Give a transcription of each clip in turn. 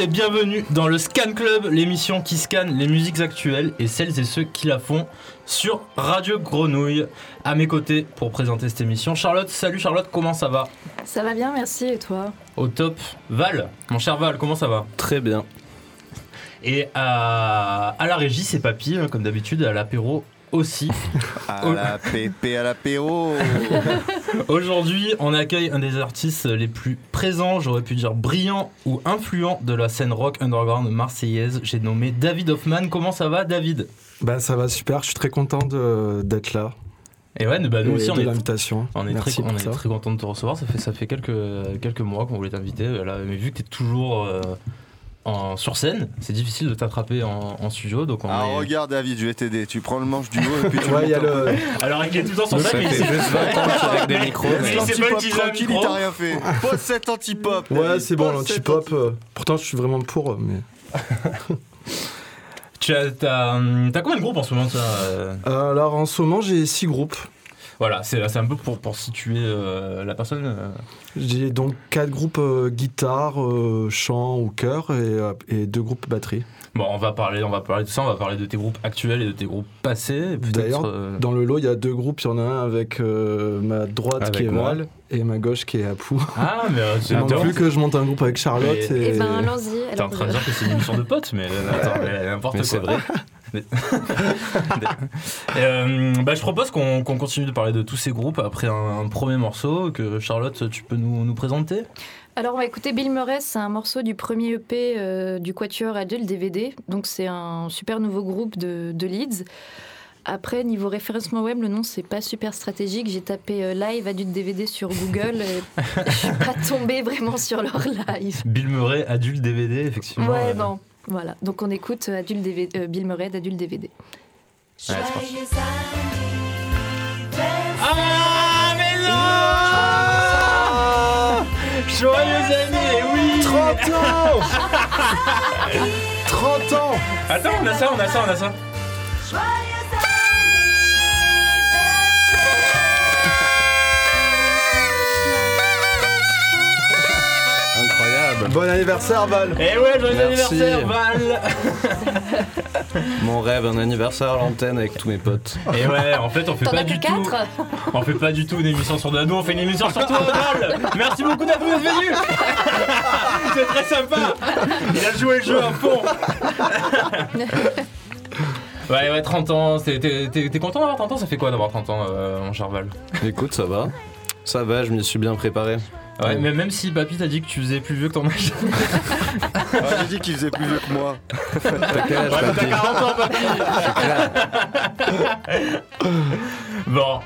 Tous et bienvenue dans le Scan Club, l'émission qui scanne les musiques actuelles et celles et ceux qui la font sur Radio Grenouille. À mes côtés pour présenter cette émission, Charlotte. Salut Charlotte, comment ça va? Ça va bien, merci. Et toi? Au top. Val, mon cher Val, comment ça va? Très bien. Et à, à la régie, c'est Papy, hein, comme d'habitude, à l'apéro aussi. À la pépé à l'apéro. Aujourd'hui, on accueille un des artistes les plus présents, j'aurais pu dire brillants ou influents de la scène rock underground marseillaise. J'ai nommé David Hoffman. Comment ça va, David? Bah ça va super, je suis très content d'être là. Et ouais, bah, nous aussi, on est, l'invitation. on est, très, on est très content de te recevoir. Ça fait, ça fait quelques, quelques mois qu'on voulait t'inviter. Là, mais vu que tu es toujours euh, en, sur scène, c'est difficile de t'attraper en, en studio. Donc on Ah est- regarde David, je vais t'aider. Tu prends le manche du haut et puis tu Ouais, il y a le... Alors, il est tout le temps sur Ça mais il juste 20 ans avec des micros. L'antipop tranquille, il t'a rien fait. Pose cet antipop. Ouais, c'est bon, l'antipop. antipop. euh, pourtant, je suis vraiment pour, mais... tu as, t'as, hum, combien de groupes en ce moment toi, euh Euh, alors, en ce moment, j'ai six groupes. Voilà, c'est, un peu pour, pour situer euh, la personne. euh. J'ai donc quatre groupes euh, guitare, euh, chant ou chœur et, euh, et deux groupes batterie. Bon, on va parler, on va parler de ça. On va parler de tes groupes actuels et de tes groupes passés. D'ailleurs, euh, Dans le lot, il y a deux groupes. Il y en a un avec euh, ma droite Avec qui est. Val et ma gauche qui est Apou. Ah, mais euh, c'est Il plus que je monte un groupe avec Charlotte. Mais- Et... Eh ben, allons-y. T'es en train de dire que c'est une émission de potes, mais n'importe quoi. c'est vrai. Euh, bah, je propose qu'on continue de parler de tous ces groupes après un, un premier morceau que Charlotte, tu peux nous, nous présenter? Alors, on va écouter Bill Murray. C'est un morceau du premier EP euh, du Quatuor Adulte DVD. Donc, c'est un super nouveau groupe de, de Leeds. Après, niveau référencement web, le nom, c'est pas super stratégique. J'ai tapé euh, live adulte DVD sur Google. et je suis pas tombée vraiment sur leur live. Bill Murray, adulte DVD, effectivement. Ouais, euh, non. Voilà. Donc, on écoute euh, adulte DVD, euh, Bill Murray d'adulte DVD. ouais. Ah, mais non Joyeux année, oui 30 ans 30 ans Attends, on a ça, on a ça, on a ça. Bon anniversaire, Val Et ouais, joyeux Merci. anniversaire, Val Mon rêve, un anniversaire à l'antenne avec tous mes potes. Et ouais, en fait, on fait T'en pas as que du tout. 4 On fait pas du tout une émission sur Dano, on fait une émission sur toi, Val Merci beaucoup d'être venu C'est très sympa Il a joué le jeu à fond Ouais, ouais, 30 ans, c'est- t'es t'es- t'es content d'avoir 30 ans? Ça fait quoi d'avoir 30 ans, euh, mon cher Val? Écoute, ça va. Ça va, je m'y suis bien préparé. Ouais, mais même si Papy t'a dit que tu faisais plus vieux que ton âge. Ah, J'ai dit qu'il faisait plus vieux que moi. T'as quel âge, Ouais, mais papy t'as 40 ans, Papy Bon.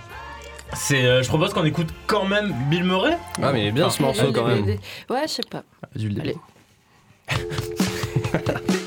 C'est, euh, je propose qu'on écoute quand même Bill Murray. Ah, mais il est bien ce morceau quand même. Ouais, je sais pas. Allez.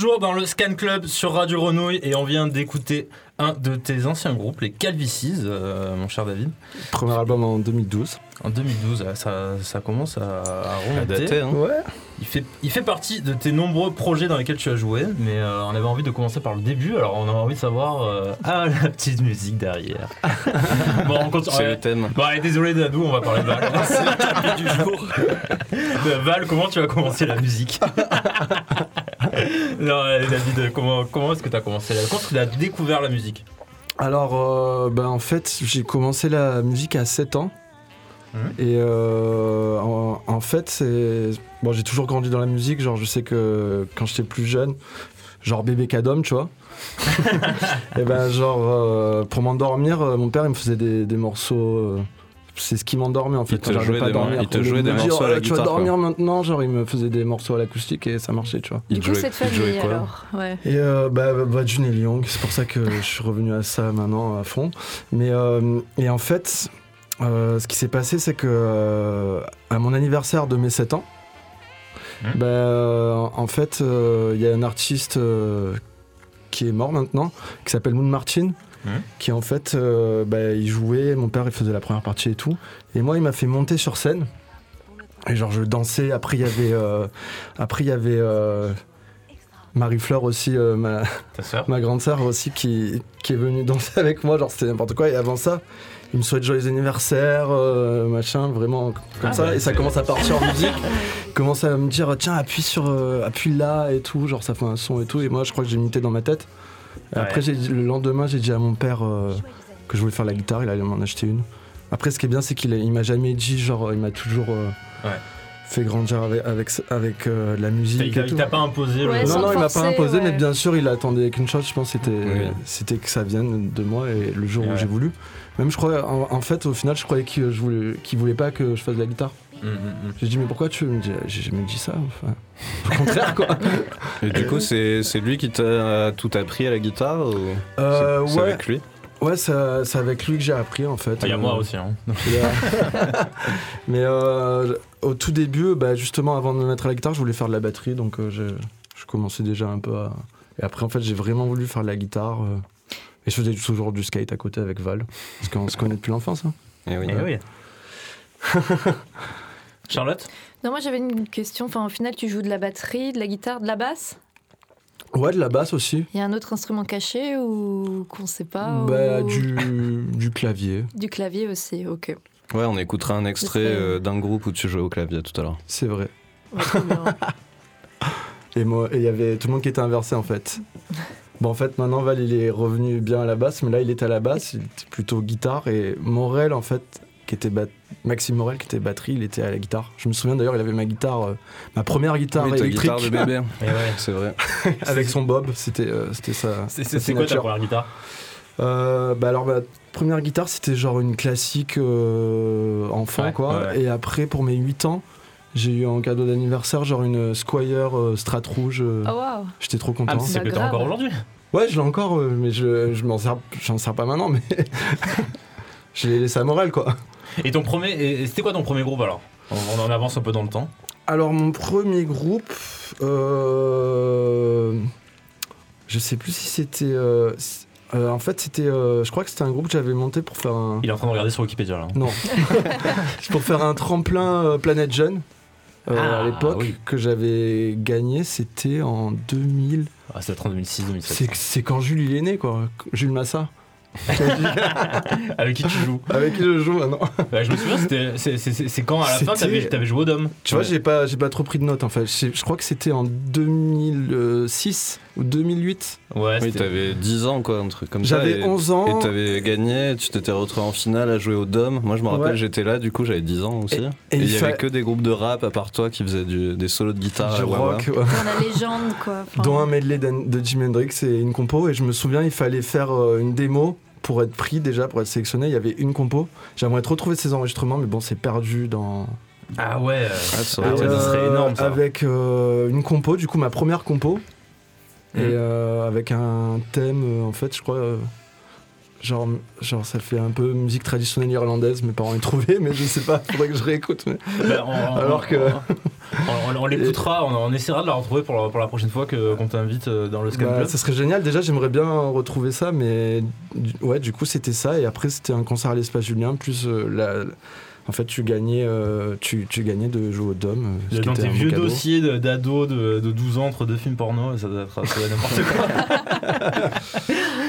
toujours dans le Scan Club sur Radio Renouille et on vient d'écouter un de tes anciens groupes, les Calvicis, euh, mon cher David. Premier album en 2012. En 2012, euh, ça, ça commence à, à remonter. dater, hein. Ouais. Il fait, il fait partie de tes nombreux projets dans lesquels tu as joué, mais euh, on avait envie de commencer par le début, alors on a envie de savoir euh, ah, la petite musique derrière. bon, on continue. C'est ouais. le thème. Bon, allez, désolé Dadou, on va parler de Val. C'est le du jour. Val, comment tu as commencé la musique? Non, allez, David, comment, comment est-ce que tu as commencé la... Comment est-ce que tu as découvert la musique Alors, euh, ben, en fait, j'ai commencé la musique à 7 ans. Mhm. Et euh, en, en fait, c'est. Bon, j'ai toujours grandi dans la musique. Genre, je sais que quand j'étais plus jeune, genre bébé cadom, tu vois. et ben, genre, euh, pour m'endormir, euh, mon père, il me faisait des, des morceaux. C'est ce qui m'endormait en fait. te quand j'arrivais jouait pas à des mor- dormir. il te jouait de des morceaux à la Tu vas guitare, dormir maintenant, genre, il me faisait des morceaux à l'acoustique et ça marchait, tu vois. Il Du coup, jouait- cette il jouait famille, quoi alors? Ouais. Et euh, bah, bah, bah, June et Young, c'est pour ça que je suis revenu à ça maintenant à fond. Mais euh, et en fait, euh, ce qui s'est passé, c'est que euh, à mon anniversaire de mes 7 ans, Mhm. bah, en fait, euh, il y a un artiste euh, qui est mort maintenant, qui s'appelle Moon Martin. Mhm. Qui en fait, euh, bah, il jouait, mon père il faisait la première partie et tout. Et moi, il m'a fait monter sur scène. Et genre, je dansais. Après, il y avait, euh, après, il y avait euh, Marie-Fleur aussi, ma, ma grande sœur aussi qui, qui est venue danser avec moi, genre c'était n'importe quoi. Et avant ça, il me souhaite joyeux anniversaire, euh, machin, vraiment comme Ah ça. ouais, et ça commence à partir en musique. Commence à me dire tiens appuie sur, euh, appuie là et tout, genre ça fait un son et tout. Et moi je crois que j'ai imité dans ma tête. Ouais. Après le lendemain j'ai dit à mon père euh, que je voulais faire la guitare, il allait m'en acheter une. Après ce qui est bien c'est qu'il m'a jamais dit genre il m'a toujours euh, Ouais. Fait grandir avec avec, avec, euh, la musique. Il t'a- et tout. il t'a pas imposé Ouais, le. Non, non, il m'a pas forcer, imposé, ouais. mais bien sûr, il attendait qu'une chose, je pense, c'était Oui. c'était que ça vienne de moi et le jour où j'ai voulu. Même je crois, en, en fait, au final, je croyais qu'il qu'il voulait pas que je fasse de la guitare. Mm, mm, mm. J'ai dit, mais pourquoi tu veux me dire J'ai jamais dit ça. Enfin, au contraire, quoi. Et du coup, c'est c'est lui qui t'a tout appris à la guitare ou Euh, c'est avec lui? Ouais, ça- c'est avec lui que j'ai appris, en fait. Ah, Il y a Euh, moi aussi. Hein. mais euh, au tout début, bah, justement, avant de me mettre à la guitare, je voulais faire de la batterie, donc euh, je, je commençais déjà un peu à. Et après, en fait, j'ai vraiment voulu faire de la guitare. euh, Et je faisais toujours du skate à côté avec Val. Parce qu'on se connaît depuis l'enfance. hein. Eh oui. Eh oui. Charlotte? Non, moi j'avais une question. Enfin, au final, tu joues de la batterie, de la guitare, de la basse? Ouais, de la basse aussi. Il y a un autre instrument caché ou qu'on sait pas Bah, ou- du, du clavier, Du clavier aussi, ok. Ouais, on écoutera un extrait euh, d'un groupe où tu jouais au clavier tout à l'heure. c'est vrai. Ouais. Et moi, il y avait tout le monde qui était inversé en fait. Bon, en fait, maintenant Val il est revenu bien à la basse, mais là il était à la basse, il était plutôt guitare. Et Morel, en fait, qui était bat- Maxime Morel, qui était batterie, il était à la guitare. Je me souviens d'ailleurs, il avait ma guitare, euh, ma première guitare oui, électrique guitare de bébé. Ouais. C'est vrai. avec son bob. C'était euh, c'était ça. C'est quoi ta première guitare? Euh, bah alors ma première guitare c'était genre une classique euh, enfant Ouais, quoi ouais, et après pour mes 8 ans j'ai eu en cadeau d'anniversaire genre une Squire euh, Strat rouge euh, Oh waouh j'étais trop Ah, content mais c'est Bah, que t'as grave. encore aujourd'hui ouais je l'ai encore mais je, je m'en sers j'en sers pas maintenant mais je l'ai laissé à Morel quoi Et ton premier. C'était quoi ton premier groupe alors? On, on en avance un peu dans le temps. alors mon premier groupe euh, je sais plus si c'était euh, euh, en fait c'était euh, je crois que c'était un groupe que j'avais monté pour faire un Il est en train de regarder sur Wikipédia là. Non. C'est pour faire un tremplin euh, Planète Jeune. euh, Ah, à l'époque oui. que j'avais gagné, c'était en 2000. Ah, c'est en 2006 2007. C'est c'est quand Jules il est né quoi, Jules Massa. Avec qui tu joues Avec qui je joue maintenant. Bah, Je me souviens, c'était- c'est- c'est c'est- c'est quand à la fin C'était- t'avais t'avais joué au Dom. Tu vois, j'ai pas, j'ai pas trop pris de notes en fait. Je, je crois que c'était en 2006 ou 2008. Ouais, Oui, t'avais 10 ans, quoi, un truc comme ça. J'avais et- 11 ans. Et t'avais gagné, tu t'étais retrouvé en finale à jouer au Dom. Moi, je me rappelle, Ouais. j'étais là, du coup, j'avais 10 ans aussi. Et Et il il y fa- avait que des groupes de rap à part toi qui faisaient du- des solos de guitare du rock, ouais. Dans la légende, quoi. Enfin, dont un medley d'An- de Jimi Hendrix et une compo. Et je me souviens, il fallait faire euh, une démo pour être pris déjà, pour être sélectionné. Il y avait une compo. J'aimerais trop trouver ces enregistrements, mais bon, c'est perdu dans. Ah ouais. euh, Ah, ça Ah ça serait Euh, énorme ça. Avec euh, une compo, du coup, ma première compo. Et euh, avec un thème, euh, en fait, je crois. euh, genre, genre ça fait un peu musique traditionnelle irlandaise. Mes parents ont trouvé, mais je sais pas. Faudrait que je réécoute. mais- Ben, on, on- Alors que- on, on- on l'écoutera, on, essaiera de la retrouver pour la, pour la prochaine fois que- qu'on t'invite dans le Scan Bah, Club. ça serait génial. Déjà, j'aimerais bien retrouver ça, mais du- ouais, du coup, c'était ça. Et après, c'était un concert à l'espace Julien. Plus euh, la, en fait, tu gagnais, euh, tu, tu gagnais de jouer au dom. euh, Dans tes vieux cadeau. dossiers d'ados de, de 12 ans entre deux films porno, ça doit être, n'importe quoi.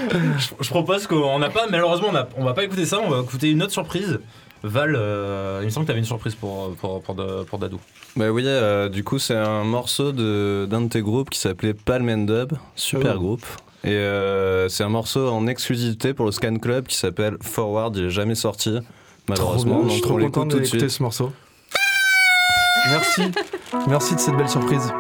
je, je propose qu'on n'a pas, malheureusement, on, a- on va pas écouter ça, on va écouter une autre surprise. Val, euh, il me semble que tu avais une surprise pour, pour, pour, de- pour Dado. Bah oui, euh, du coup, c'est un morceau de- d'un de, tes groupes qui s'appelait Palm and Dub, super Oh. groupe. Et euh, c'est un morceau en exclusivité pour le Scan Club qui s'appelle Forward, il est jamais sorti, malheureusement. bien, je suis trop on content d'écouter ce morceau. Merci, merci de cette belle surprise.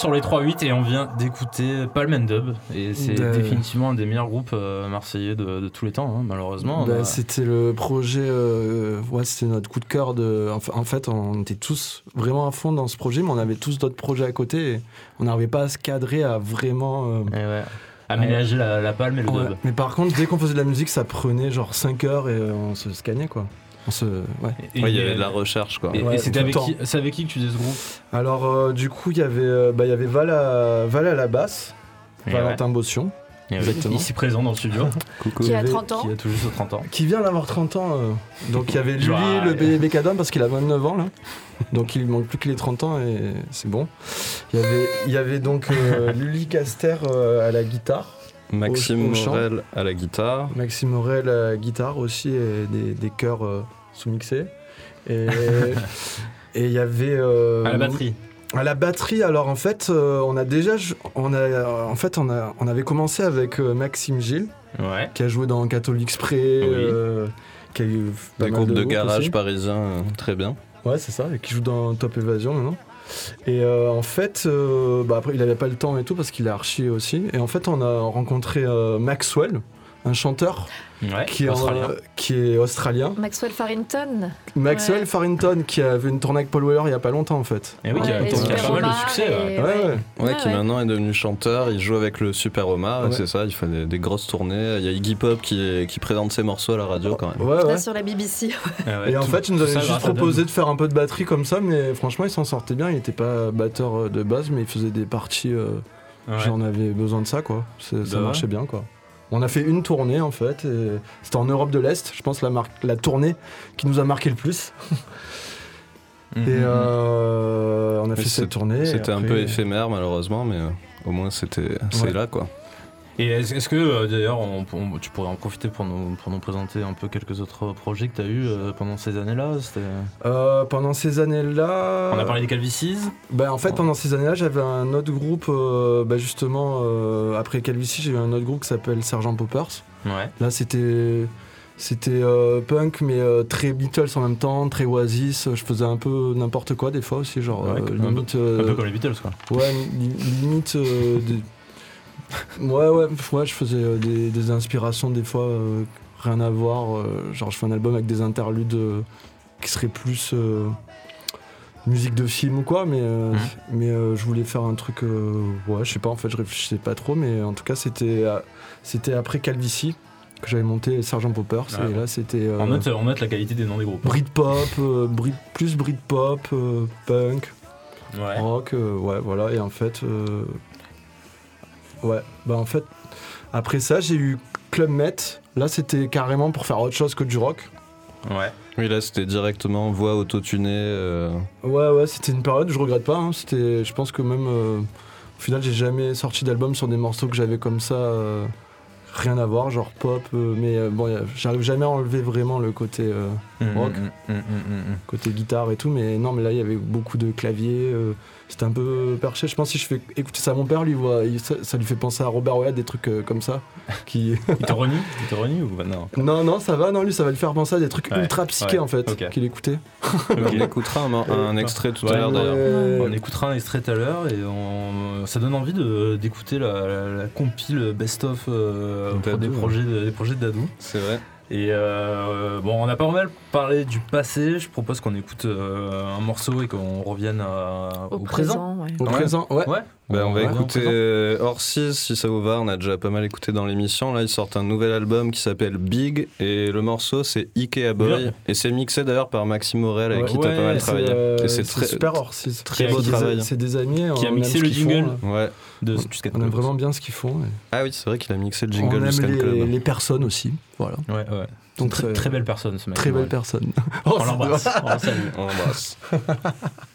Sur les 3-8 et on vient d'écouter Palm and Dub. Et c'est De- définitivement un des meilleurs groupes euh, marseillais de, de tous les temps, hein, malheureusement. Bah, a- C'était le projet, euh, ouais, c'était notre coup de cœur. De, en fait, on était tous vraiment à fond dans ce projet, mais on avait tous d'autres projets à côté. Et on n'arrivait pas à se cadrer à vraiment. euh, Eh ouais. Aménager la, la palme et le ouais. dub. Mais par contre, dès qu'on faisait de la musique, ça prenait genre 5 heures et on se scannait quoi. On se, ouais. Et- Ouais, il y avait de la recherche quoi. Et, c'était avec qui, c'est avec qui que tu faisais ce groupe? Alors, euh, du coup, il y avait, euh, bah, il y avait Val à, Val à la basse, Et Valentin Bossion. Exactement. Ici présent dans le studio, Coucou. Qui a avait- 30 ans. qui a tout juste 30 ans. Qui vient d'avoir 30 ans. euh. Donc il y avait Lully, Genre, le bébé Cadom, parce qu'il a 29 ans là. Donc il manque plus que les 30 ans et c'est bon. Il y avait, il y avait donc euh, Lully Caster euh, à la guitare, Maxime Au- au chant. Morel à la guitare. Maxime Aurel à la guitare aussi et des, des chœurs euh, sous-mixés. Et et il y avait. euh, À la batterie. À la batterie, alors en fait, euh, on a déjà, on a, en fait, on a, on avait commencé avec euh, Maxime Gilles, Ouais. qui a joué dans Catholic Spray, euh, qui a eu Des groupes de garage parisiens, euh, très bien. Ouais, c'est ça, et qui joue dans Top Evasion maintenant. Et euh, en fait, euh, bah après, il avait pas le temps et tout parce qu'il a archi aussi. Et en fait, on a rencontré euh, Maxwell, un chanteur Ouais. qui est, en- australien. qui est australien. Maxwell Farrington. Maxwell Ouais. Farrington, qui a vu une tournée avec Paul Weller il y a pas longtemps en fait. Et oui, qui a, pas mal de succès. et- ouais. Ouais, ouais. Ouais, Ouais, qui ouais. maintenant est devenu chanteur. Il joue avec le Super Ouais. c'est ça. Il fait des, des grosses tournées. Il y a Iggy Pop qui, qui présente ses morceaux à la radio quand même. Ouais, Là sur la BBC. Ah ouais, Et en fait, il nous avait juste proposé de faire un peu de batterie comme ça, mais franchement, il s'en sortait bien. Il était pas batteur euh, de base, mais il faisait des parties. euh, Ouais. J'en avais besoin de ça, quoi. Ça marchait bien, quoi. On a fait une tournée, en fait. C'était en Europe de l'Est, je pense, la, la tournée qui nous a marqué le plus. Mhm. Et euh, on a Mais fait cette tournée. C'était un peu éphémère malheureusement, mais euh, au moins c'était c'est Ouais. là quoi. Et est-ce que euh, d'ailleurs tu pourrais en profiter pour nous, pour nous présenter un peu quelques autres projets que tu as eu euh, pendant ces années-là Euh, pendant ces années-là. On a parlé des Calvicies Bah, en fait, pendant ces années-là, j'avais un autre groupe, euh, bah, justement, euh, après Calvici, j'ai eu un autre groupe qui s'appelle Sergent Poppers. Ouais. Là, c'était. C'était euh, punk, mais euh, très Beatles en même temps, très Oasis. Je faisais un peu n'importe quoi des fois aussi, genre Ouais, euh, limite. Un peu comme les Beatles quoi. Ouais, li- limite. des- Ouais, ouais, ouais, je faisais euh, des, des inspirations des fois, euh, rien à voir. euh, genre, je fais un album avec des interludes euh, qui seraient plus musique de film ou quoi, mais, Mhm. mais je voulais faire un truc. ouais, je sais pas, en fait, je réfléchissais pas trop, mais en tout cas, c'était c'était après Calvici que j'avais monté Sergent Poppers, Ah. et là, c'était. On, note, on note la qualité des noms des groupes. Britpop, euh, Brit, plus Britpop, punk, Ouais. rock, ouais, voilà. Et en fait, euh, ouais, bah en fait, après ça, j'ai eu Club Met. Là, c'était carrément pour faire autre chose que du rock. Ouais. Oui là c'était directement voix autotunée. euh, Ouais, ouais, c'était une période, je regrette pas. hein, C'était, je pense que même, euh, au final, j'ai jamais sorti d'album sur des morceaux que j'avais comme ça, euh, rien à voir, genre pop. euh, mais euh, bon, j'arrive jamais à enlever vraiment le côté. euh, Rock. Mm, mm, mm, mm, mm. côté guitare et tout, mais non, mais là il y avait beaucoup de claviers, euh, c'était un peu perché. Je pense que si je fais écouter ça à mon père, lui, voit, il- ça, ça lui fait penser à Robert Wyatt, des trucs euh, comme ça. Qui... Il te renie? Il te renie ou pas Non? non, non, ça va, non, lui, ça va lui faire penser à des trucs Ouais, ultra psychés ouais, en fait, qu'il écoutait. Ok. On écoutera un, extrait tout Ouais, à l'heure d'ailleurs. On écoutera un extrait tout à l'heure et on- ça donne envie de- d'écouter la, la- la compile best-of euh, des, ouais. projets de, des projets de Dadou. C'est vrai. Et euh, bon, on a pas mal parlé du passé. Je propose qu'on écoute euh, un morceau et qu'on revienne à- Au, au, présent. présent, ouais. Au présent, ouais. Ouais. Bah, on va écouter euh, Orsis si ça vous va. On a déjà pas mal écouté dans l'émission. Là, ils sortent un nouvel album qui s'appelle Big et le morceau c'est Ikea Boy. Bien. Et c'est mixé d'ailleurs par Maxime Morel avec Ouais, qui t'as pas mal travaillé. euh, et c'est très super hors, c'est très beau des- travail. C'est des amis. Qui a on mixé aime le jingle. font, Ouais. de On- aime vraiment bien ce qu'ils font. Ah oui, c'est vrai qu'il a mixé le jingle du aime Scan les, Club. les personnes aussi. Voilà. Ouais, ouais. Donc, très, c'est- très belle personne ce mec. Très belle personne. On l'embrasse. On l'embrasse.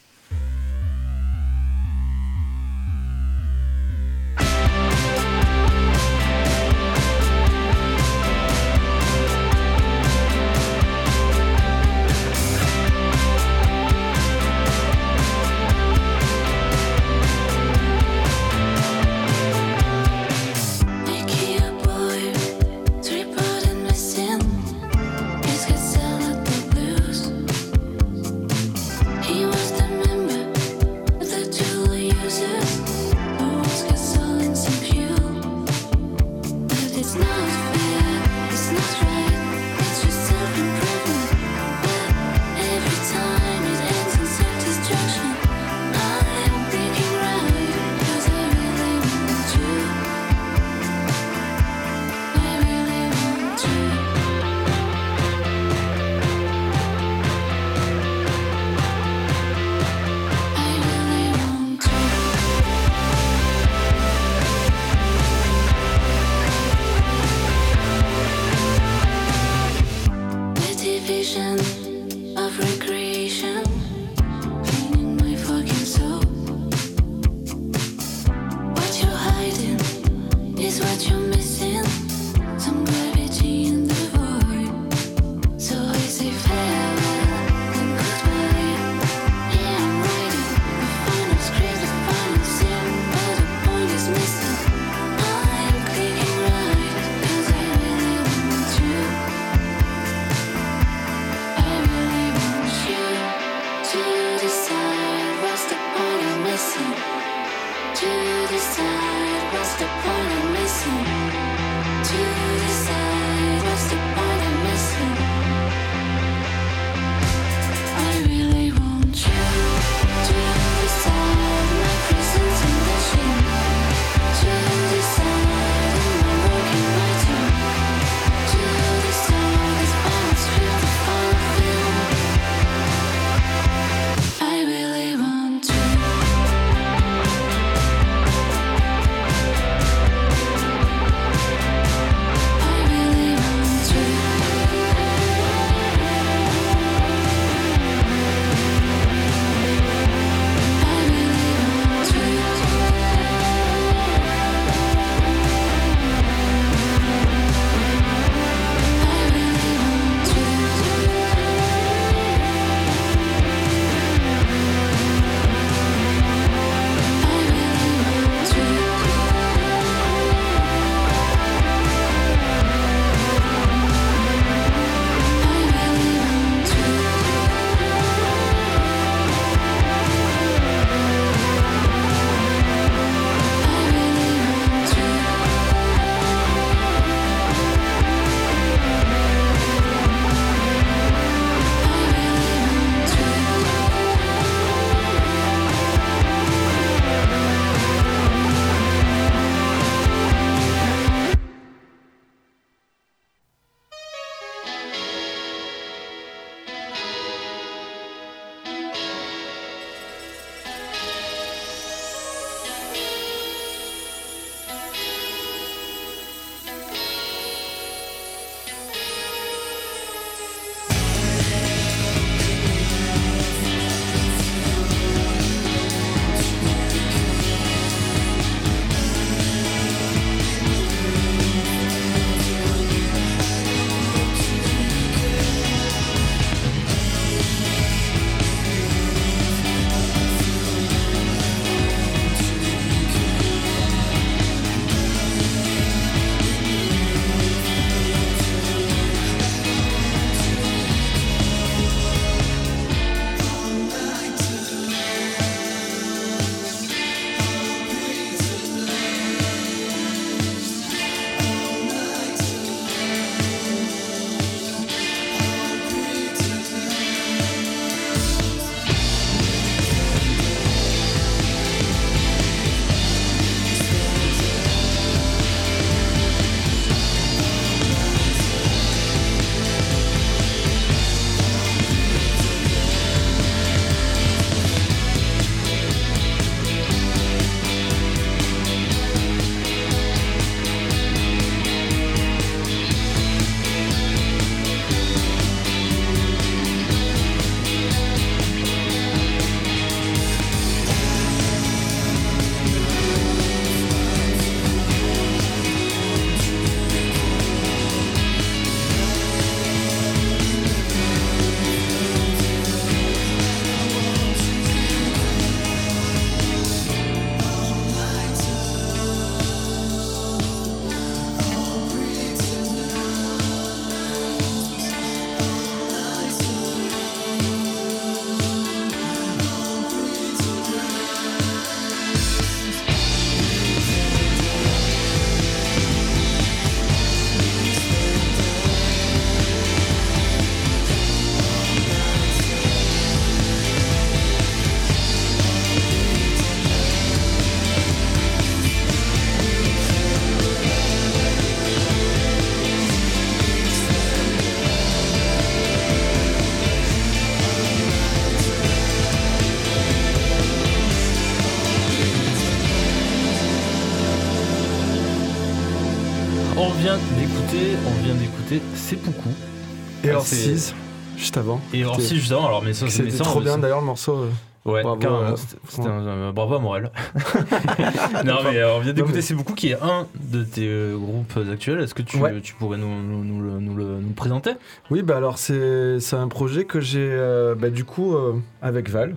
Et hors c'est- 6, juste avant. Et alors si justement, alors mais ça, ça, trop bien d'ailleurs le morceau. euh. Ouais, Bravo, euh, c'était- c'était un, un- bravo à Morel. non mais euh, on vient d'écouter mais- C'est beaucoup qui est un de tes euh, groupes actuels. Est-ce que tu, Ouais. tu pourrais nous, nous, nous le, nous le- présenter? Oui, bah alors c'est c'est un projet que j'ai euh, bah, du coup euh, avec Val.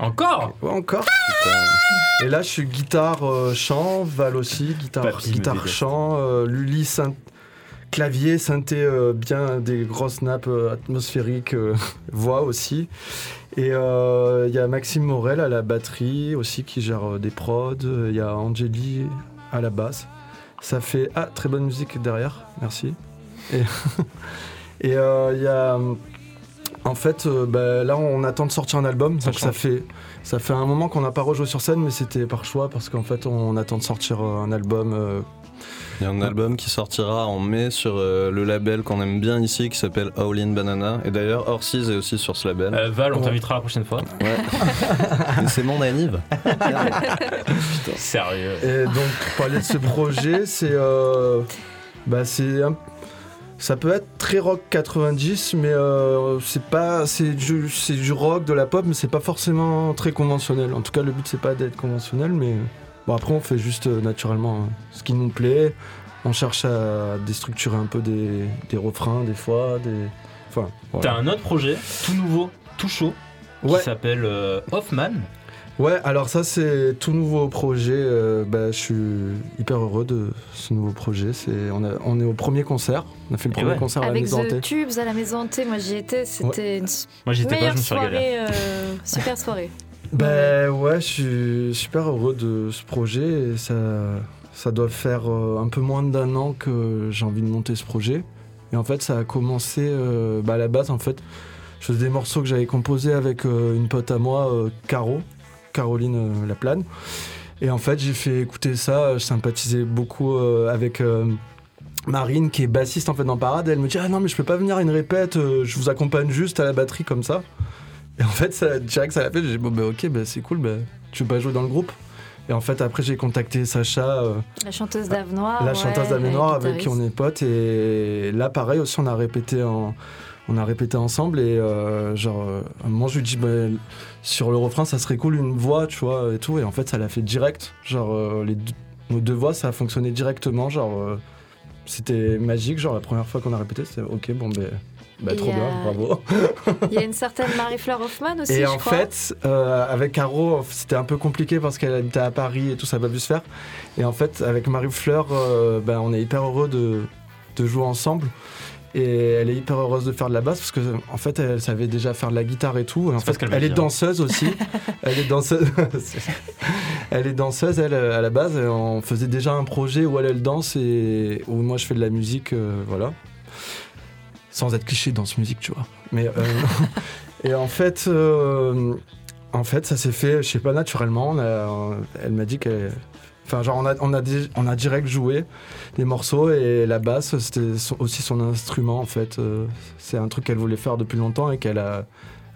Encore? Ouais, encore. Et là, je suis guitare, euh, chant, Val aussi, guitare, Papy guitare, chant, euh, Lully, synth- clavier, synthé, euh, bien des grosses nappes euh, atmosphériques, euh, voix aussi. Et il y a Maxime Morel à la batterie aussi qui gère des prods. Il y a Angeli à la basse. Ça fait ah très bonne musique derrière, merci. Et il y a en fait euh, bah, là on attend de sortir un album, Ça donc ça fait ça fait un moment qu'on n'a pas rejoué sur scène, mais c'était par choix parce qu'en fait on attend de sortir euh, un album. euh, Il y a un album qui sortira en mai sur euh, le label qu'on aime bien ici qui s'appelle All In Banana. Et d'ailleurs, Orsiz est aussi sur ce label. Euh, Val, on Ouais. t'invitera la prochaine fois. Ouais. Mais c'est mon anniv. Sérieux. Et donc, pour parler de ce projet, c'est. euh, bah, c'est un- Ça peut être très rock 90, mais euh, c'est pas. C'est du, c'est du rock, de la pop, mais c'est pas forcément très conventionnel. En tout cas, le but, c'est pas d'être conventionnel, mais. Bon, après, on fait juste euh, naturellement hein, ce qui nous plaît. On cherche à déstructurer un peu des, des refrains, des fois, des. Enfin, voilà. T'as un autre projet, tout nouveau, tout chaud, qui s'appelle euh, Hoffman. Ouais, alors ça c'est tout nouveau projet. euh, bah, je suis hyper heureux de ce nouveau projet. C'est on, a- on est au premier concert. On a fait le premier ouais. concert à la Avec Maison The Hantée. Tubes à la maison hantée, moi j'y étais, c'était une Moi j'étais pas, je meilleure me suis régalé. soirée, euh, super soirée. Ben ouais, je suis super heureux de ce projet. Et ça, ça doit faire euh, un peu moins d'un an que j'ai envie de monter ce projet. Et en fait, ça a commencé euh, bah, à la base. En fait, je faisais des morceaux que j'avais composés avec euh, une pote à moi, euh, Caro, Caroline euh, Laplane. Et en fait, j'ai fait écouter ça. Je sympathisais beaucoup euh, avec. euh, Marine qui est bassiste en fait dans Parade, elle me dit ah non mais je peux pas venir à une répète, euh, je vous accompagne juste à la batterie comme ça. Et en fait, ça, direct, ça l'a fait. J'ai dit, bon, bah, ok, bah, c'est cool, bah, tu veux pas jouer dans le groupe? Et en fait, après, j'ai contacté Sacha, euh, La chanteuse d'Ave la ouais, chanteuse d'Ave est Noire, avec qui on est potes. Et là, pareil, aussi, on a répété, en, on a répété ensemble. Et euh, genre, euh, à un moment, je lui dis, bah, sur le refrain, ça serait cool une voix, tu vois, et tout. Et en fait, ça l'a fait direct. Genre, euh, les deux- nos deux voix, ça a fonctionné directement. Genre, euh, c'était magique. Genre, la première fois qu'on a répété, c'était ok, bon, ben. Bah, trop bien, bravo. Il y a une certaine Marie-Fleur Hoffman aussi, Et je en crois. fait, euh, avec Caro, c'était un peu compliqué parce qu'elle habitait à Paris et tout, ça n'a pas pu se faire. Et en fait, avec Marie-Fleur, euh, ben, on est hyper heureux de, de jouer ensemble. Et elle est hyper heureuse de faire de la basse parce que en fait elle savait déjà faire de la guitare et tout. En fait, elle est danseuse aussi. elle est danseuse. elle est danseuse elle à la base. Et on faisait déjà un projet où elle elle danse et où moi je fais de la musique, euh, voilà. Sans être cliché dans ce musique, tu vois. Mais euh, et en fait, euh, en fait, ça s'est fait, je sais pas, naturellement. Elle m'a dit qu'elle. Enfin, genre, on a, on, a, on a direct joué les morceaux et la basse, c'était aussi son instrument, en fait. Euh, c'est un truc qu'elle voulait faire depuis longtemps et qu'elle a,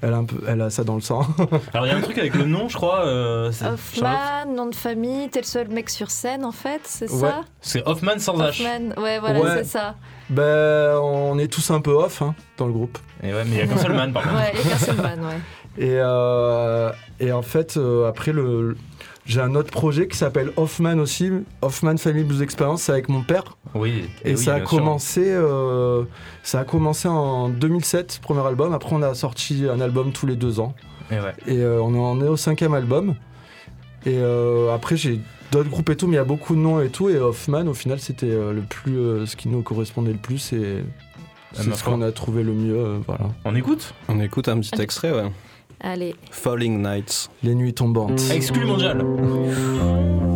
elle a, un peu, elle a ça dans le sang. Alors il y a un truc avec le nom, je crois. euh, Hoffman, nom de famille, t'es le seul mec sur scène en fait, c'est Ouais. ça C'est Hoffman sans H. Hoffman, ouais, voilà, Ouais. c'est ça. ben, on est tous un peu off hein, dans le groupe. Et ouais, mais il y a qu'un seul man par contre. Ouais, et Castleman, ouais. Et, euh, et en fait, euh, après, le, j'ai un autre projet qui s'appelle Hoffman aussi. Hoffman Family Blues Experience, c'est avec mon père. Oui. Et, oui, ça, a commencé, euh, ça a commencé en 2007, premier album. Après, on a sorti un album tous les deux ans. Et ouais. Et euh, on en est au cinquième album. Et euh, après, j'ai d'autres groupes et tout, mais il y a beaucoup de noms et tout. Et Hoffman, au final, c'était le plus, euh, ce qui nous correspondait le plus. Et c'est ce qu'on a trouvé le mieux. euh, voilà. On écoute? On écoute un petit extrait, ouais. Allez. Falling Nights. Les nuits tombantes. Exclu mondial.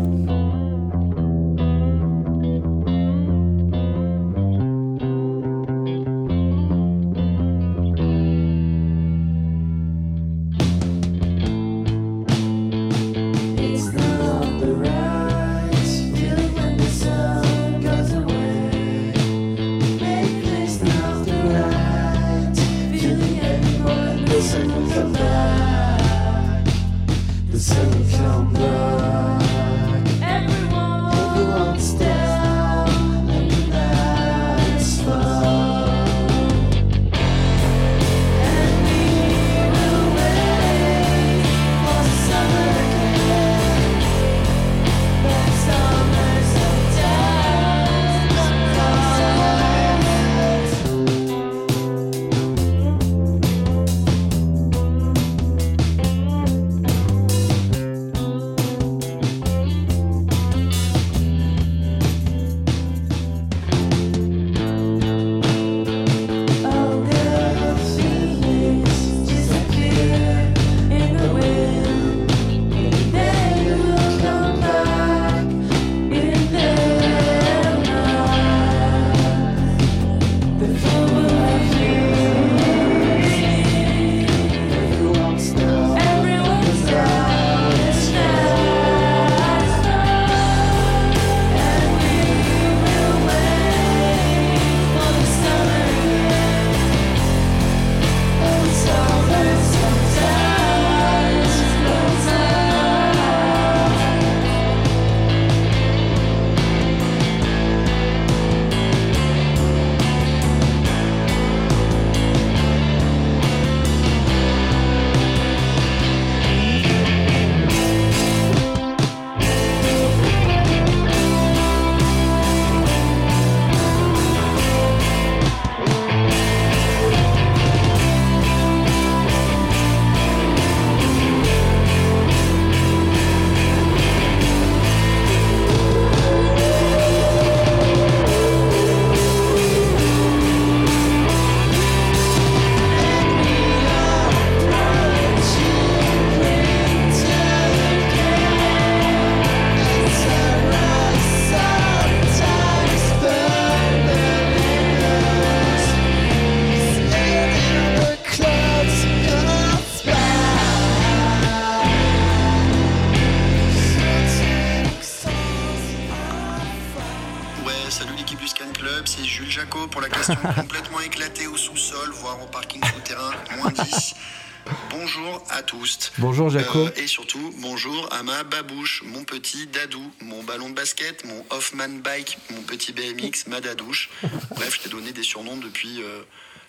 mon petit dadou, mon ballon de basket, mon Hoffman bike, mon petit BMX, ma dadouche. Bref, je t'ai donné des surnoms depuis, euh,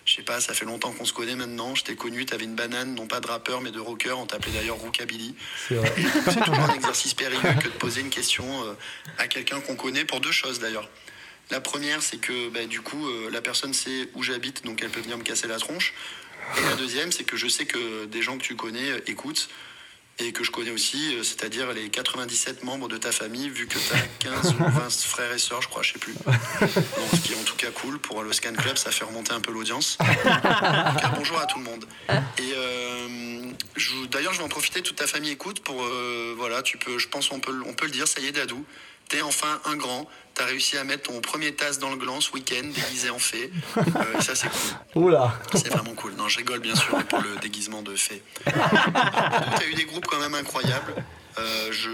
je sais pas, ça fait longtemps qu'on se connaît maintenant. Je t'ai connu, t'avais une banane, non pas de rappeur, mais de rocker. On t'appelait d'ailleurs Rookabilly. C'est toujours un exercice périlleux que de poser une question euh, à quelqu'un qu'on connaît pour deux choses d'ailleurs. La première, c'est que bah, du coup, euh, la personne sait où j'habite, donc elle peut venir me casser la tronche. Et la deuxième, c'est que je sais que des gens que tu connais écoutent et que je connais aussi, euh, c'est-à-dire les 97 membres de ta famille, vu que tu as 15 ou 20 frères et sœurs, je crois, je sais plus. Donc, ce qui est en tout cas cool pour le Scan Club, ça fait remonter un peu l'audience. Bonjour à tout le monde. Et euh, d'ailleurs, je vais en profiter, toute ta famille écoute pour, euh, voilà, tu peux, je pense on peut, le- on peut le dire, ça y est, Dadou, t'es enfin un grand, t'as réussi à mettre ton premier tasse dans le gland ce week-end, déguisé en fée. Euh, et ça, c'est cool. Oula. C'est vraiment cool. Non, je rigole bien sûr pour le déguisement de fée. Tu as eu des groupes quand même incroyables. Euh, je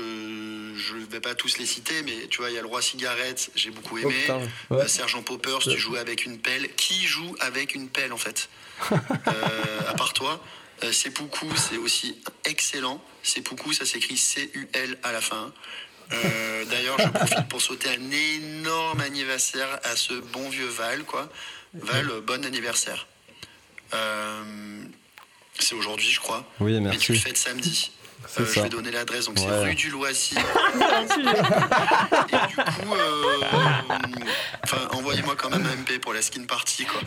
je vais pas tous les citer, mais tu vois, il y a le Roi Cigarette, j'ai beaucoup aimé. Euh, ouais. Sergent Poppers, tu jouais avec une pelle. Qui joue avec une pelle en fait? Euh, À part toi. Euh, Seppuku, c'est aussi excellent. Seppuku, ça s'écrit C-U-L à la fin. Euh, D'ailleurs, je profite pour souhaiter un énorme anniversaire à ce bon vieux Val, quoi. Val, euh, bon anniversaire. Euh, c'est aujourd'hui, je crois. Oui, Mais tu le merci. fêtes samedi. Euh, je vais donner l'adresse, donc c'est rue du Loisir. Et du coup, euh, envoyez-moi quand même un MP pour la skin party, quoi.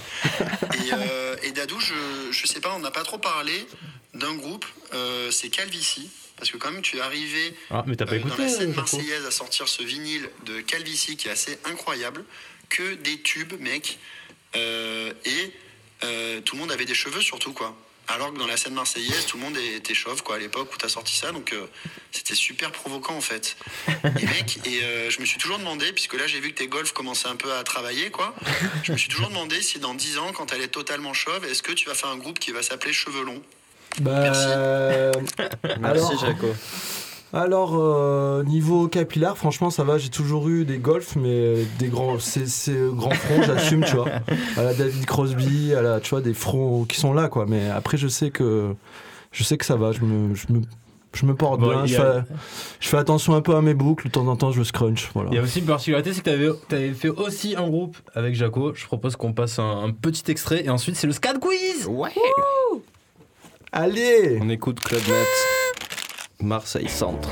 Et, euh, et Dadou, je, je sais pas, on n'a pas trop parlé d'un groupe, euh, c'est Calvici. Parce que quand même, tu es arrivé Ah, mais t'as pas euh, dans la scène marseillaise à sortir ce vinyle de Calvici qui est assez incroyable. Que des tubes, mec. Euh, et euh, tout le monde avait des cheveux surtout, quoi. Alors que dans la scène marseillaise, tout le monde était chauve, quoi, à l'époque où t'as sorti ça. Donc euh, c'était super provoquant, en fait. Et mec, et euh, je me suis toujours demandé, puisque là j'ai vu que tes golfs commençaient un peu à travailler, quoi. Je me suis toujours demandé si dans 10 ans, quand elle est totalement chauve, est-ce que tu vas faire un groupe qui va s'appeler Cheveux Longs? Bah, Merci. Merci, alors, Jaco. Alors euh, niveau capillaire, franchement, ça va. J'ai toujours eu des golfs, mais des grands, c'est, c'est grands fronts, j'assume, tu vois. À la David Crosby, à la, tu vois, des fronts qui sont là, quoi. Mais après, je sais que, je sais que ça va. Je me, je me, je me porte Bon, bien. Je a- fais, je fais attention un peu à mes boucles. De temps en temps, je scrunch. Voilà. Il y a aussi une particularité, c'est que t'avais avais fait aussi un groupe avec Jaco. Je propose qu'on passe un, un petit extrait et ensuite c'est le SCAD Quiz. Ouais. Allez. On écoute Club Net, Marseille Centre.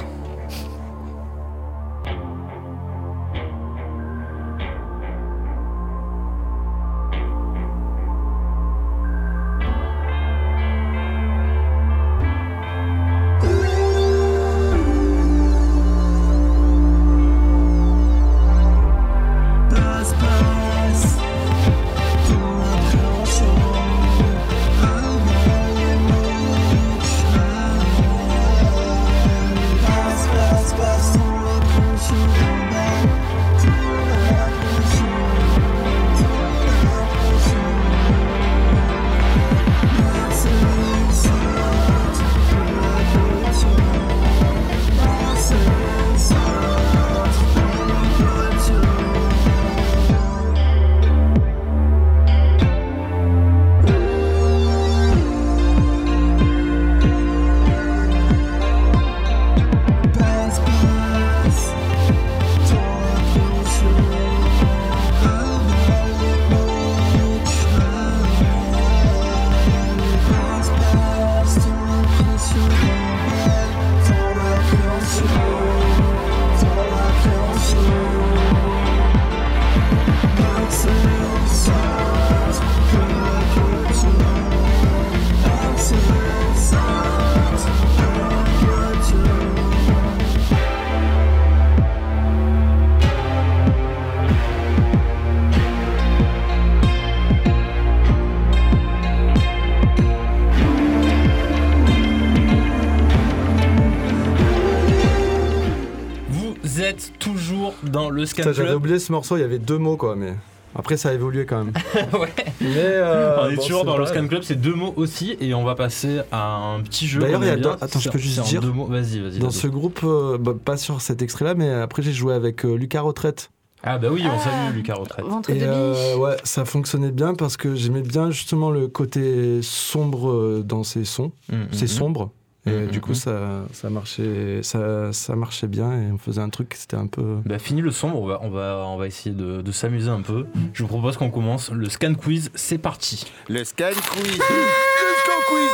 Le J'avais oublié ce morceau. Il y avait deux mots, quoi. Mais après, ça a évolué quand même. Ouais. Mais euh, on est bon, toujours dans le Scan. Club, c'est deux mots aussi et on va passer à un petit jeu. D'ailleurs, il y a bien. attends, je peux juste dire, deux mots. Vas-y, vas-y. Dans ce groupe, euh, bah, pas sur cet extrait-là, mais après j'ai joué avec euh, Lucas Retraite Ah bah oui, on Ah. salue Lucas Retraite. Et de euh, biche. ouais, ça fonctionnait bien parce que j'aimais bien justement le côté sombre dans ces sons. Mhm. C'est sombre. Et Mhm, du coup, mhm. ça, ça, marchait, ça, ça marchait bien et on faisait un truc qui c'était un peu. Bah fini le sombre, on va, on va, on va essayer de, de s'amuser un peu. Je vous propose qu'on commence le scan quiz, c'est parti. Le scan quiz. le scan quiz.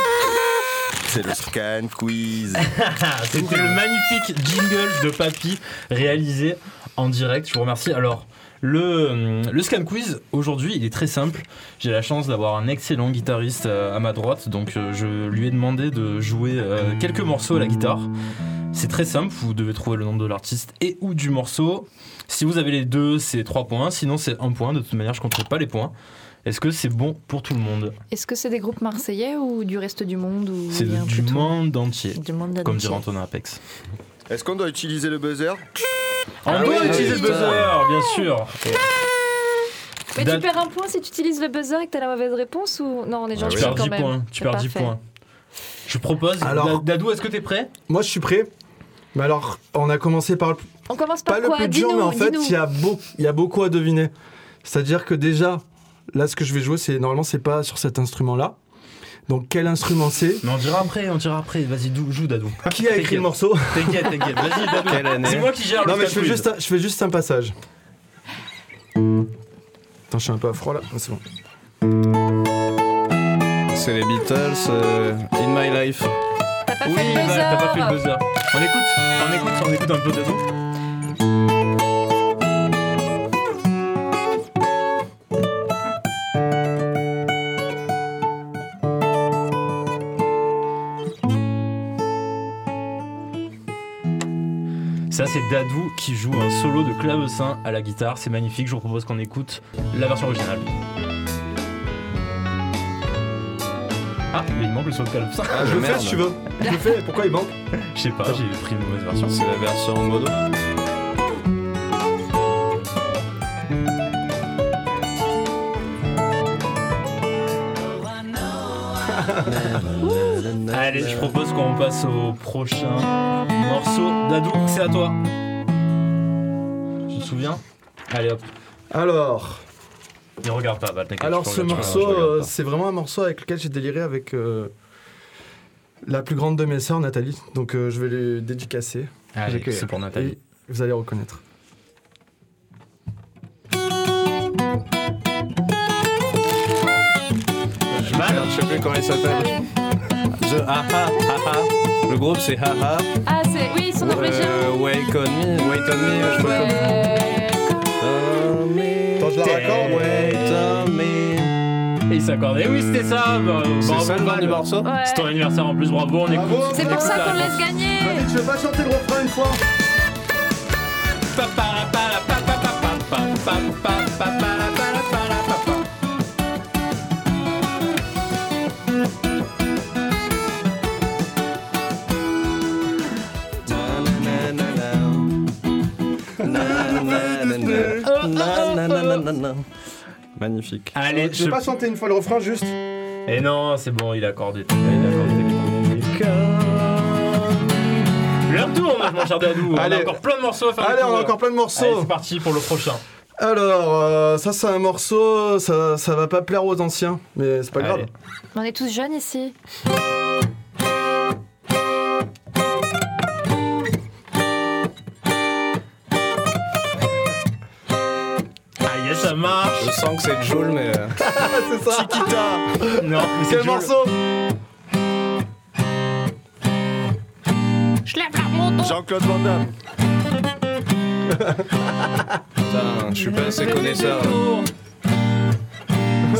C'est le scan quiz. C'était le magnifique jingle de Papy réalisé en direct. Je vous remercie. Alors, le, le scan quiz, aujourd'hui, il est très simple. J'ai la chance d'avoir un excellent guitariste euh, à ma droite, donc euh, je lui ai demandé de jouer euh, quelques morceaux à la guitare. C'est très simple, vous devez trouver le nom de l'artiste et ou du morceau. Si vous avez les deux, c'est 3 points, sinon c'est 1 point. De toute manière, je ne compterai pas les points. Est-ce que c'est bon pour tout le monde? Est-ce que c'est des groupes marseillais ou du reste du monde ou C'est du monde entier, comme dirait Antonin Apex. Est-ce qu'on doit utiliser le buzzer? On Ah doit oui, utiliser oui, le buzzer, bien sûr. Mais tu perds un point si tu utilises le buzzer et que t'as la mauvaise réponse ou non on est Ah gentil Tu perds quand 10 même. points. Tu perds 10 parfait. points. Je propose. Alors- Da- Dadou, est-ce que t'es prêt? Moi, je suis prêt. Mais alors, on a commencé par le- On commence par pas le quoi? plus dur, mais en fait, il y, a beau- il y a beaucoup à deviner. C'est-à-dire que déjà, là, ce que je vais jouer, c'est normalement, c'est pas sur cet instrument-là. Donc, quel instrument c'est Mais on dira après, on dira après. Vas-y, joue Dadou. Qui a écrit le morceau T'inquiète, t'inquiète. Vas-y, Dadou. C'est moi qui gère le Non, mais je fais, juste un, je fais juste un passage. Attends, je suis un peu à froid là. Ah, C'est bon. C'est les Beatles, euh, In My Life. T'as pas Oui, fait le buzzer t'as pas fait le buzzer. On écoute, on écoute, on écoute un peu Dadou. C'est Dadou qui joue un solo de clavecin à la guitare. C'est magnifique. Je vous propose qu'on écoute la version originale. Ah, mais il manque le solo de clavecin. Ah, je le fais si tu veux. Je le fais. Pourquoi il manque? Je sais pas, j'ai pris une mauvaise version. C'est la version en modo. Propose qu'on passe au prochain morceau. Dadou, c'est à toi. Tu te souviens? Allez hop. Alors, Il regarde pas, alors ce morceau, euh, c'est vraiment un morceau avec lequel j'ai déliré avec euh, la plus grande de mes sœurs, Nathalie. Donc, euh, je vais le dédicacer. Allez, j'ai- c'est pour Nathalie. Vous allez reconnaître. Mal Je sais plus comment il s'appelle. The Haha Haha. Le groupe c'est Haha. Ah c'est oui ils sont norvégiens. Euh, wake on me, wait on me, je me, la. Wait on me. Et il s'accordait. Oui, c'était ça. bah, C'est bravo, ça le nom Val. du morceau Ouais. C'est ton anniversaire en plus, bravo, on Bravo. écoute. C'est pour ça qu'on laisse gagner. Je vais pas chanter le refrain une fois. Magnifique. Allez, Je vais pas chanter une fois le refrain juste. Et non, c'est bon, il a accordé. Il a accordé. L'heure tourne, mon cher Dadou. On a Allez. encore plein de morceaux à faire. Allez, on a encore plein de morceaux. c'est parti pour le prochain. Alors, euh, ça c'est un morceau, ça, ça va pas plaire aux anciens, mais c'est pas grave. On est tous jeunes ici. Sens que c'est Joule, mais. euh, c'est ça. Non, mais c'est Quel morceau Je lève la montre. Jean-Claude Van Damme. Putain, je suis pas assez connaisseur.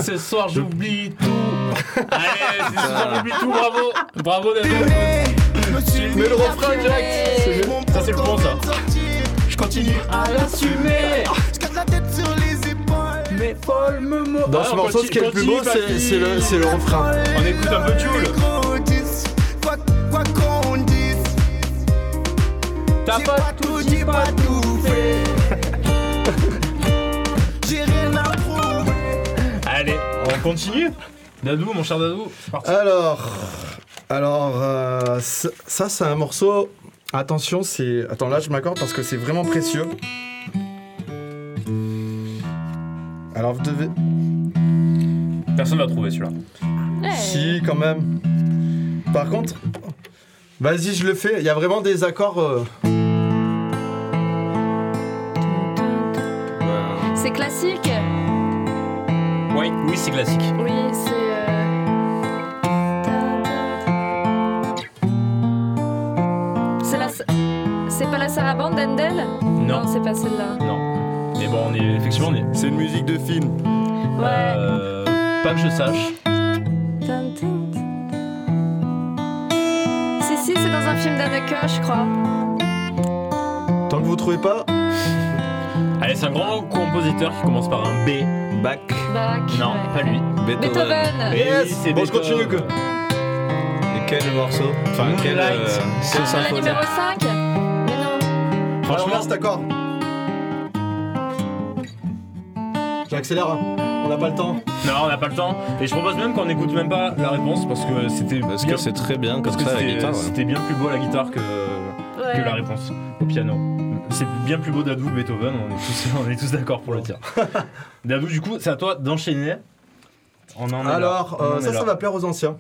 Ce soir j'oublie tout. Allez, ce soir j'oublie tout, bravo. Bravo Dadou. Mais le refrain direct. Ça c'est le bon ça. Je continue à l'assumer. Mais folle me mo- Dans Ah, ce on morceau, ce qui est le plus beau, c'est c'est le, c'est le refrain. On écoute un peu Jules. Quoi quoi qu'on dise, T'as j'ai pas tout dit, pas tout fait. J'ai rien à prouver. Allez, on continue. Dadou, mon cher Dadou, c'est parti. Alors, alors euh, ça, ça, c'est un morceau. Attention, c'est. Attends, là je m'accorde parce que c'est vraiment précieux. Alors vous devez. Personne va trouver celui-là. Ouais. Si, quand même. Par contre, vas-y, je le fais. Il y a vraiment des accords. euh, C'est classique. Oui, oui, c'est classique. Oui, c'est. euh, C'est la. C'est pas la sarabande d'Endel Non, c'est pas celle-là. non. Bon, on est effectivement on est. C'est une musique de film. Ouais. Euh, pas que je sache. Si, si, c'est dans un film d'Anneke, je crois. Tant que vous trouvez pas. Allez, c'est un grand compositeur qui commence par un B. Bach, Bach. Non, ouais. pas lui. Beethoven. Beethoven. Et Yes oui, c'est Bon, je continue que. Et quel morceau Enfin, quel. Euh, Ah, quelle la symphonie numéro 5 Mais non. Franchement, là, cet accord. J'accélère. hein. On n'a pas le temps. non, on n'a pas le temps. Et je propose même qu'on n'écoute même pas la réponse parce que c'était Parce bien, que c'est très bien parce comme que ça c'était- ouais. bien plus beau à la guitare que, Ouais. que la réponse au piano. C'est bien plus beau Dadou que Beethoven, on est tous, on est tous d'accord pour le dire. Dadou, du coup, c'est à toi d'enchaîner. On en. Alors, On euh, en ça, ça va plaire aux anciens.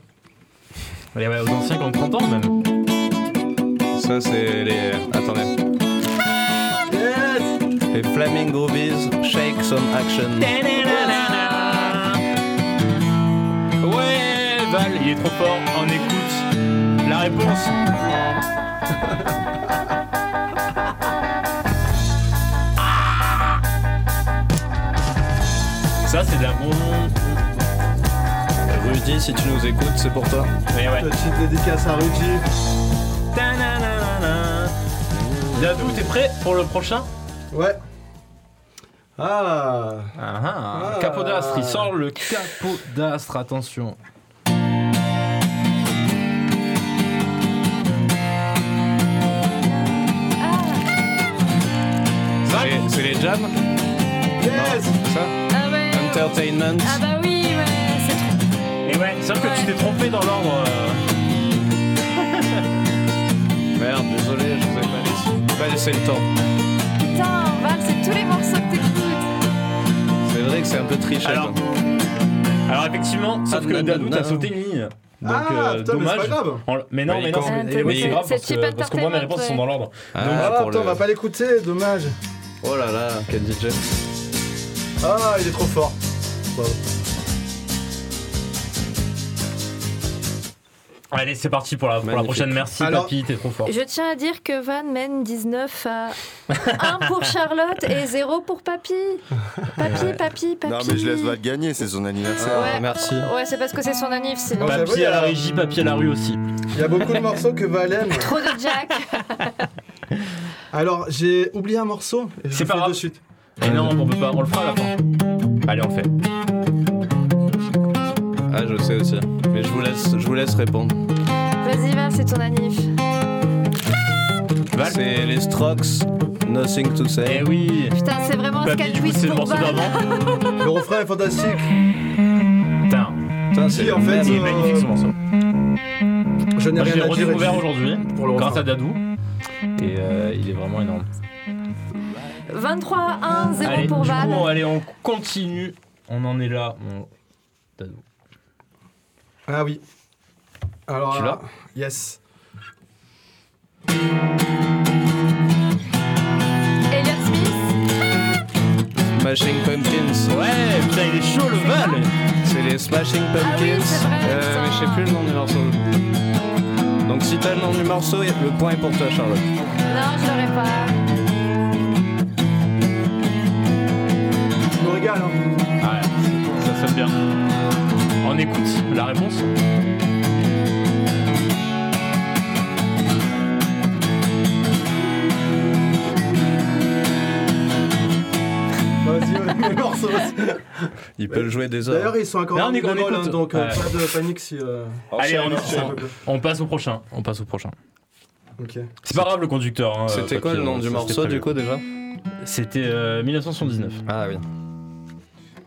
Ouais, ouais, aux anciens qui ont 30 ans même. Ça, c'est les. Attendez. Yes Les Flaming Groovies, Shake Some Action. Ouais, Val, il est trop fort. On écoute la réponse. Ça, c'est de la bon. Rudy, si tu nous écoutes, c'est pour toi. Ouais, ouais. Petite dédicace à Rudy. Dadou, t'es prêt pour le prochain? Ouais. Ah Ah, ah, Ah. Capodastre, il sort le capodastre, attention. C'est les- C'est les jams Yes Ça Ah ouais. Entertainment. Ah bah oui, ouais, c'est trop. Et ouais, sauf que tu t'es trompé dans l'ordre. euh. Merde, désolé, je vous ai pas laissé, pas laissé le temps. Putain, Val, c'est tous les morceaux que t'écoutes. C'est vrai que c'est un peu triché. Alors. Alors effectivement, sauf que Dadou, t'as sauté une ligne. Donc Ah, euh, putain, mais dommage. pas grave. Mais non, Bah, mais non, c'est oui, grave parce que, parce que moi mes réponses sont dans l'ordre. Ah, Ah, le- on va pas l'écouter, dommage. Oh là là, quel DJ. Ah, il est trop fort. Bravo. Allez, c'est parti pour la, pour la Magnifique. prochaine. Merci Alors- Papy, t'es trop fort. Je tiens à dire que Van mène 19 à 1 pour Charlotte et 0 pour Papy. Papy, Papy, Papy. Non, mais je laisse Val gagner, c'est son anniversaire. Ouais. Merci. Ouais, c'est parce que c'est son anniv, sinon. Bon, j'avoue, il Papy à la régie, Papy à la rue aussi. Il y a beaucoup de morceaux que Val aime. Trop de Jack. Alors, j'ai oublié un morceau. C'est pas grave. de suite. Et non, on peut pas, on le fera à la fin. Allez, on le fait. Ah, je sais aussi. Vous laisse, répondre. Vas-y, Val, c'est ton anniv. Val C'est les Strokes, Nothing to Eh Say. oui Putain, c'est vraiment un Papy, du coup, c'est le pour morceau Val. d'avant. Le refrain est fantastique. Putain, Putain, Si, c'est en fait, il est euh, magnifique ce morceau. Je n'ai Moi, je l'ai rien à dire. redécouvert aujourd'hui pour le grâce refrain. à Dadou. Et euh, il est vraiment énorme. 23 à 1, 0 Allez, pour du Val. coup, on, allez, on continue. On en est là. mon Dadou. Ah oui. Alors, Tu l'as euh, Yes. Elliot Smith. Smashing Pumpkins. Ouais, putain, il est chaud le Val. C'est les Smashing Ah oui, Pumpkins. vrai, Euh, mais je sais plus le nom du morceau. Donc si t'as le nom du morceau, le point est pour toi, Charlotte. Non, je l'aurais pas. Je me régale. Hein. Ouais, ça sonne bien. On écoute la réponse. Vas-y, ouais, les morceaux. Il peut le jouer des heures. D'ailleurs, ils sont encore en on écoute. hein, donc euh, Ouais. pas de panique si. euh, Allez, on, enchaîne. on- on passe au prochain. On passe au prochain. Ok. C'est pas grave le conducteur. hein, C'était quoi le papier, nom du ça, morceau c'était du coup prévu. déjà C'était euh, 1979. Ah oui.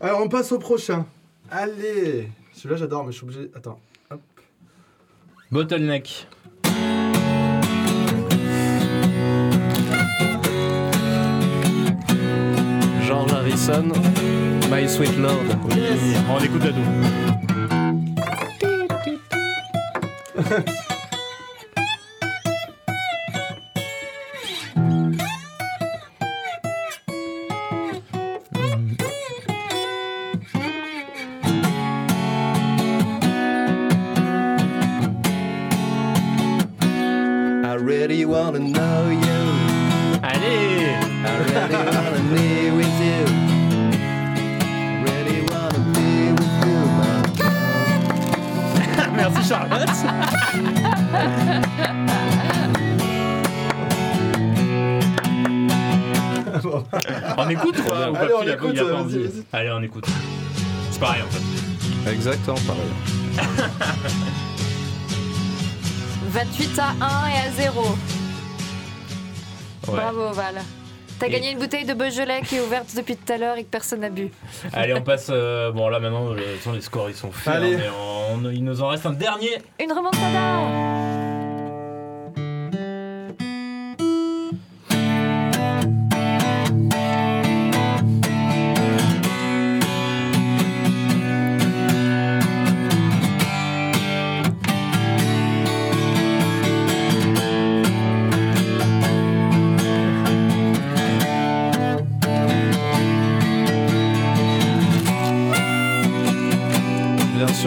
Alors, on passe au prochain. Allez. Celui-là, j'adore, mais je suis obligé. Attends. Bottleneck. My Sweet Lord. On écoute Dadou. I on écoute quoi ou Allez, pas on Il a- écoute, il a pas envie. vas-y, vas-y. Allez, on écoute. C'est pareil en fait. Exactement pareil. 28 à 1 et à 0. Ouais. Bravo Val. T'as Et- gagné une bouteille de Beaujolais qui est ouverte depuis tout à l'heure et que personne n'a bu. Allez, on passe. euh, bon, là maintenant, le- de toute façon, les scores ils sont faits. Allez. hein, mais on- il nous en reste un dernier. Une remontada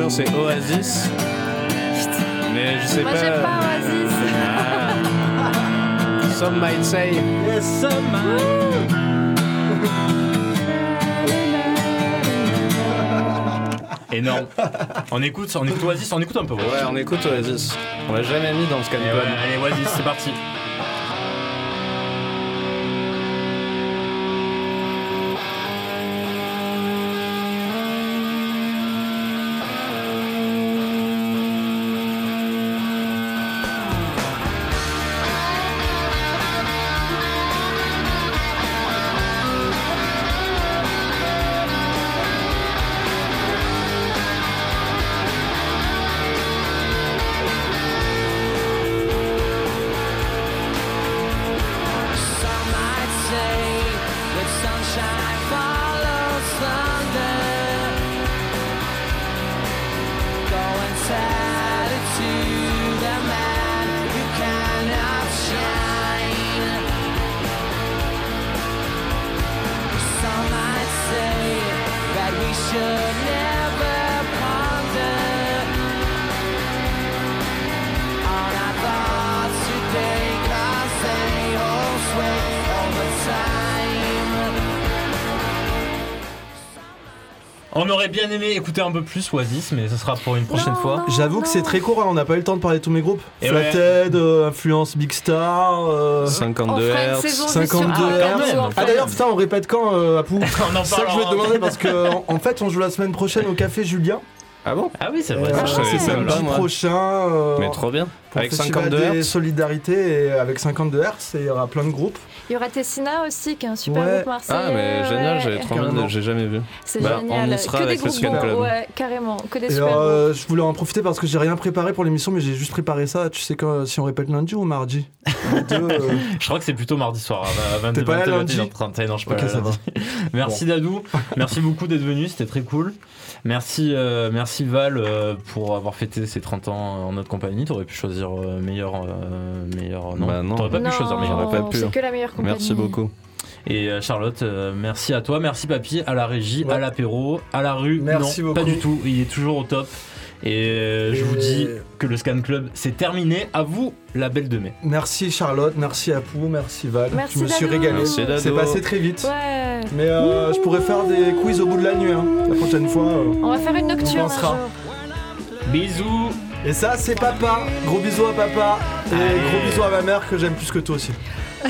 sûr, c'est Oasis. Mais je sais Moi pas. j'aime pas Oasis. Ah. Some might say. Énorme. on écoute, on écoute Oasis, on écoute un peu. Ouais, on écoute Oasis. On l'a jamais mis dans le scan Et ouais, allez, Oasis, c'est parti. On aurait bien aimé écouter un peu plus Oasis, mais ce sera pour une prochaine Non, fois. J'avoue que c'est très court, hein, on n'a pas eu le temps de parler de tous mes groupes. Et Flathead, euh, Influence Big Star. euh, On 52 fera une Hertz. saison 52 juste sur- Hertz. Ah. Ah d'ailleurs, putain, on répète quand, euh, Apou C'est ça que je vais te demander parce que en, en fait, on joue la semaine prochaine au Café Julien. Ah bon? Ah oui, c'est vrai. euh, savais c'est samedi prochain. euh, Mais trop bien. pour Avec le festival 52 des Hertz. solidarités et avec 52 Hertz, et il y aura plein de groupes. Il y aura Tessina aussi, qui est un super Ouais. groupe marseillais. Ah, mais génial, j'ai trop envie de- j'ai jamais vu. C'est Bah, on génial. y sera que avec des groupes bons. Ouais, carrément. Que des Et super euh, je voulais en profiter parce que j'ai rien préparé pour l'émission, mais j'ai juste préparé ça. Tu sais quand, si on répète lundi ou mardi? Deux, euh, Je crois que c'est plutôt mardi soir à 22 T'es pas là 21, lundi? 21, Non, je suis pas. Merci Dadou, merci beaucoup d'être venu, c'était très cool. Merci, euh, merci Val euh, pour avoir fêté ses 30 ans en notre compagnie. T'aurais pu choisir euh, meilleur, euh, meilleur. Non, Bah non. t'aurais pas Non, pu choisir meilleur. j'aurais pas pu. C'est que la meilleure compagnie. Merci beaucoup. Et Charlotte, euh, merci à toi, merci Papy, à la régie, Ouais. à l'apéro, à la rue. Merci non, beaucoup. pas du tout. Il est toujours au top. Et euh, je vous dis que le Scan Club c'est terminé. À vous la belle de mai. Merci Charlotte, merci Apou, merci Val. Merci je me suis régalé. C'est passé très vite. Ouais. Mais euh, je pourrais faire des quiz au bout de la nuit. hein. La prochaine fois. euh. On va faire une nocturne un pensera. jour. Bisous. Et ça, c'est papa. Gros bisous à papa. Et Allez. gros bisous à ma mère que j'aime plus que toi aussi.